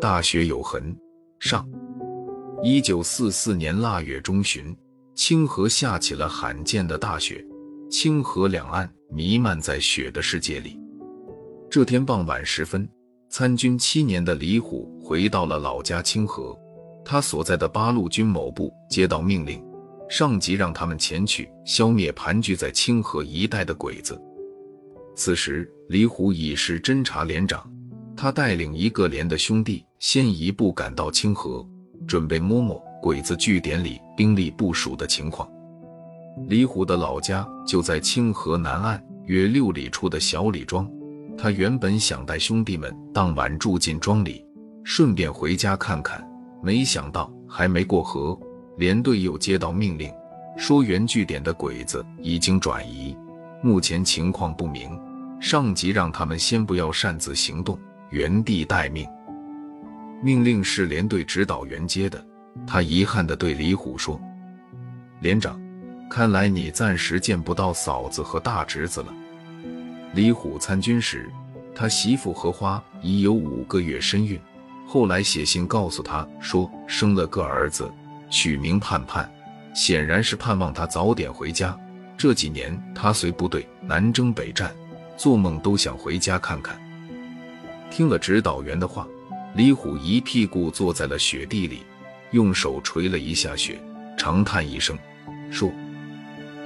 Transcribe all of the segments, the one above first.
大雪有痕。上，一九四四年腊月中旬，清河下起了罕见的大雪，清河两岸弥漫在雪的世界里。这天傍晚时分，参军七年的李虎回到了老家清河，他所在的八路军某部接到命令，上级让他们前去消灭盘踞在清河一带的鬼子。此时，李虎已是侦察连长，他带领一个连的兄弟先一步赶到清河，准备摸摸鬼子据点里兵力部署的情况。李虎的老家就在清河南岸约六里处的小李庄，他原本想带兄弟们当晚住进庄里，顺便回家看看，没想到还没过河，连队又接到命令，说原据点的鬼子已经转移。目前情况不明，上级让他们先不要擅自行动，原地待命。命令是连队指导员接的，他遗憾地对李虎说：“连长，看来你暂时见不到嫂子和大侄子了。”李虎参军时，他媳妇荷花已有五个月身孕，后来写信告诉他说生了个儿子，取名盼盼，显然是盼望他早点回家。这几年，他随部队南征北战，做梦都想回家看看。听了指导员的话，李虎一屁股坐在了雪地里，用手捶了一下雪，长叹一声，说：“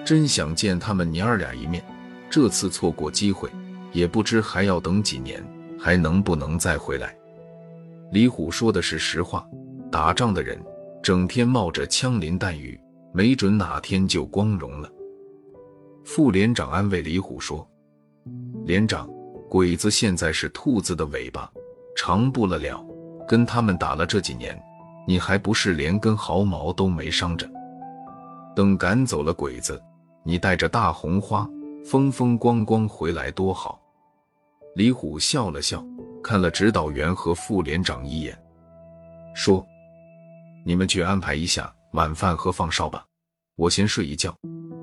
真想见他们娘儿俩一面，这次错过机会，也不知还要等几年，还能不能再回来。”李虎说的是实话，打仗的人整天冒着枪林弹雨，没准哪天就光荣了。副连长安慰李虎说：“连长，鬼子现在是兔子的尾巴，长不了了。跟他们打了这几年，你还不是连根毫毛都没伤着？等赶走了鬼子，你带着大红花，风风光光回来多好。”李虎笑了笑，看了指导员和副连长一眼，说：“你们去安排一下晚饭和放哨吧，我先睡一觉。”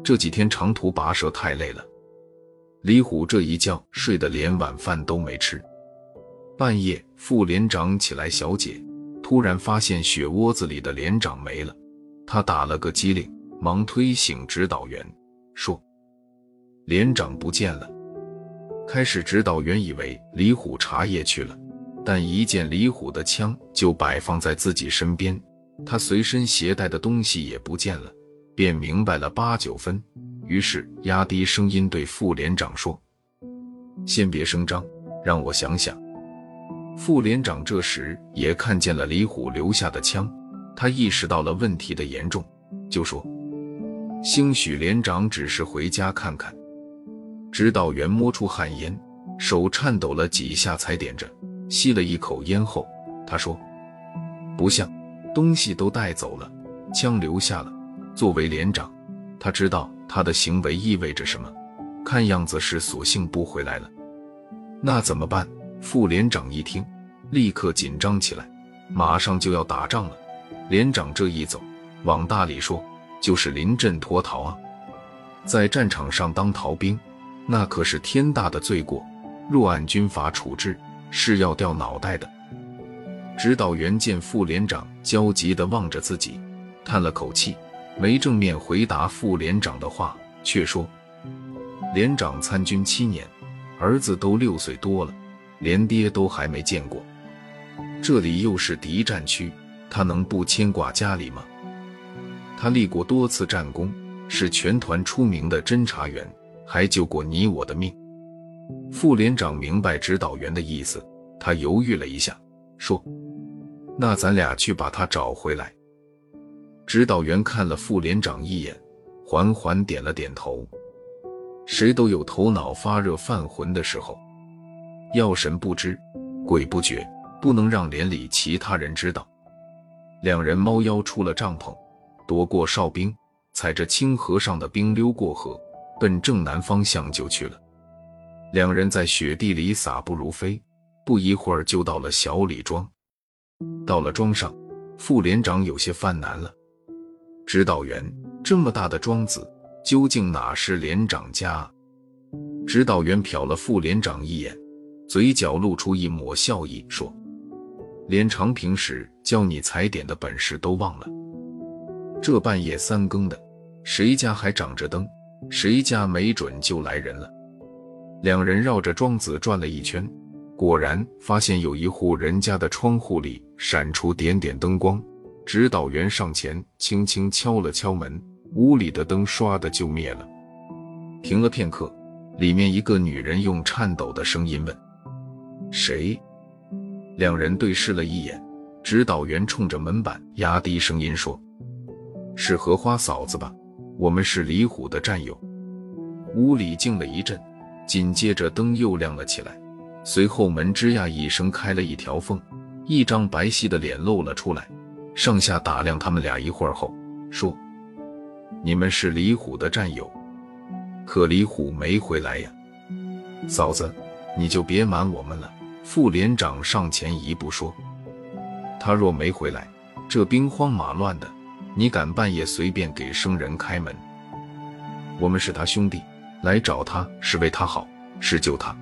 这几天长途跋涉太累了，李虎这一觉睡得连晚饭都没吃。半夜，副连长起来小解，突然发现雪窝子里的连长没了，他打了个激灵，忙推醒指导员，说：“连长不见了。”开始，指导员以为李虎查夜去了，但一见李虎的枪就摆放在自己身边，他随身携带的东西也不见了。便明白了八九分，于是压低声音对副连长说：“先别声张，让我想想。”副连长这时也看见了李虎留下的枪，他意识到了问题的严重，就说：“兴许连长只是回家看看。”指导员摸出旱烟，手颤抖了几下才点着，吸了一口烟后，他说：“不像，东西都带走了，枪留下了。”作为连长，他知道他的行为意味着什么。看样子是索性不回来了。那怎么办？副连长一听，立刻紧张起来。马上就要打仗了，连长这一走，往大里说就是临阵脱逃啊！在战场上当逃兵，那可是天大的罪过，若按军法处置，是要掉脑袋的。指导员见副连长焦急地望着自己，叹了口气。没正面回答副连长的话，却说：“连长参军七年，儿子都六岁多了，连爹都还没见过。这里又是敌占区，他能不牵挂家里吗？他立过多次战功，是全团出名的侦察员，还救过你我的命。”副连长明白指导员的意思，他犹豫了一下，说：“那咱俩去把他找回来。”指导员看了副连长一眼，缓缓点了点头。谁都有头脑发热犯浑的时候，要神不知，鬼不觉，不能让连里其他人知道。两人猫腰出了帐篷，躲过哨兵，踩着清河上的冰溜过河，奔正南方向就去了。两人在雪地里撒步如飞，不一会儿就到了小李庄。到了庄上，副连长有些犯难了。指导员，这么大的庄子，究竟哪是连长家？指导员瞟了副连长一眼，嘴角露出一抹笑意，说：“连长平时教你踩点的本事都忘了。这半夜三更的，谁家还长着灯？谁家没准就来人了。”两人绕着庄子转了一圈，果然发现有一户人家的窗户里闪出点点灯光。指导员上前轻轻敲了敲门，屋里的灯唰的就灭了。停了片刻，里面一个女人用颤抖的声音问：“谁？”两人对视了一眼，指导员冲着门板压低声音说：“是荷花嫂子吧？我们是李虎的战友。”屋里静了一阵。紧接着灯又亮了起来，随后门吱呀一声开了一条缝，一张白皙的脸露了出来，上下打量他们俩一会儿后，说：“你们是李虎的战友，可李虎没回来呀。”嫂子，你就别瞒我们了。副连长上前一步说：“他若没回来，这兵荒马乱的，你敢半夜随便给生人开门？我们是他兄弟。”来找他是为他好，是救他。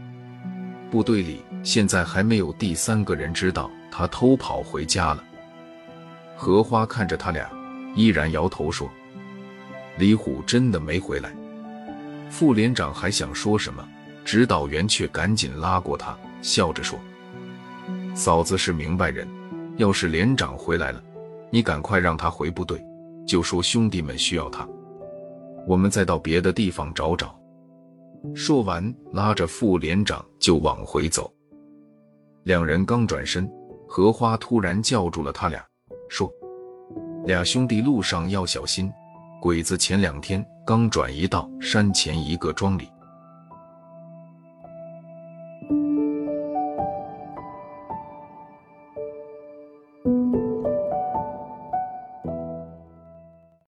部队里现在还没有第三个人知道他偷跑回家了。荷花看着他俩，依然摇头说：“李虎真的没回来。”副连长还想说什么，指导员却赶紧拉过他，笑着说：“嫂子是明白人，要是连长回来了，你赶快让他回部队，就说兄弟们需要他，我们再到别的地方找找。”说完，拉着副连长就往回走。两人刚转身，荷花突然叫住了他俩，说：“俩兄弟路上要小心，鬼子前两天刚转移到山前一个庄里。”